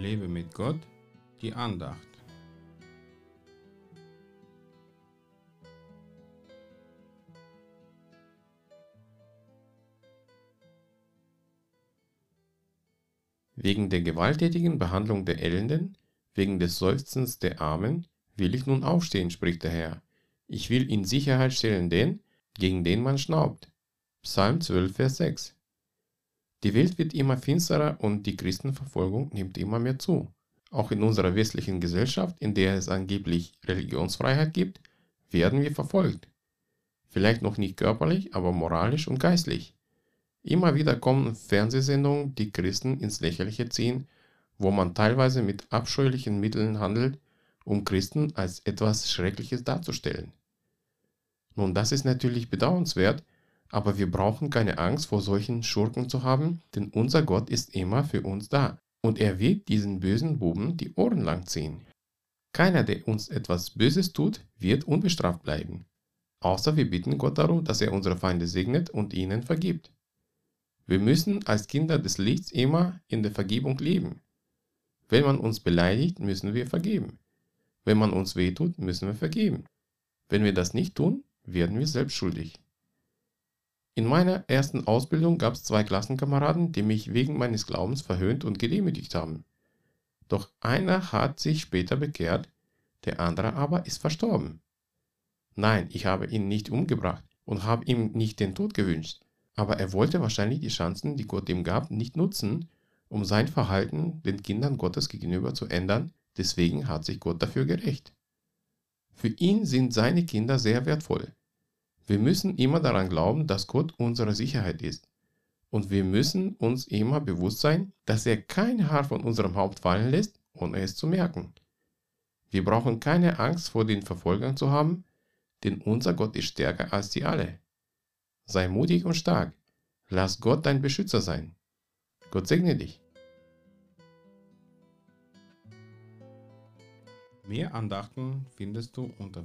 Lebe mit Gott, die Andacht. Wegen der gewalttätigen Behandlung der Elenden, wegen des Seufzens der Armen, will ich nun aufstehen, spricht der Herr. Ich will in Sicherheit stellen den, gegen den man schnaubt. Psalm 12, Vers 6. Die Welt wird immer finsterer und die Christenverfolgung nimmt immer mehr zu. Auch in unserer westlichen Gesellschaft, in der es angeblich Religionsfreiheit gibt, werden wir verfolgt. Vielleicht noch nicht körperlich, aber moralisch und geistlich. Immer wieder kommen Fernsehsendungen, die Christen ins Lächerliche ziehen, wo man teilweise mit abscheulichen Mitteln handelt, um Christen als etwas Schreckliches darzustellen. Nun, das ist natürlich bedauernswert, aber wir brauchen keine Angst vor solchen Schurken zu haben, denn unser Gott ist immer für uns da und er wird diesen bösen Buben die Ohren lang ziehen. Keiner, der uns etwas Böses tut, wird unbestraft bleiben. Außer wir bitten Gott darum, dass er unsere Feinde segnet und ihnen vergibt. Wir müssen als Kinder des Lichts immer in der Vergebung leben. Wenn man uns beleidigt, müssen wir vergeben. Wenn man uns wehtut, müssen wir vergeben. Wenn wir das nicht tun, werden wir selbst schuldig. In meiner ersten Ausbildung gab es zwei Klassenkameraden, die mich wegen meines Glaubens verhöhnt und gedemütigt haben. Doch einer hat sich später bekehrt, der andere aber ist verstorben. Nein, ich habe ihn nicht umgebracht und habe ihm nicht den Tod gewünscht, aber er wollte wahrscheinlich die Chancen, die Gott ihm gab, nicht nutzen, um sein Verhalten den Kindern Gottes gegenüber zu ändern, deswegen hat sich Gott dafür gerecht. Für ihn sind seine Kinder sehr wertvoll. Wir müssen immer daran glauben, dass Gott unsere Sicherheit ist. Und wir müssen uns immer bewusst sein, dass er kein Haar von unserem Haupt fallen lässt, ohne es zu merken. Wir brauchen keine Angst vor den Verfolgern zu haben, denn unser Gott ist stärker als sie alle. Sei mutig und stark. Lass Gott dein Beschützer sein. Gott segne dich. Mehr Andachten findest du unter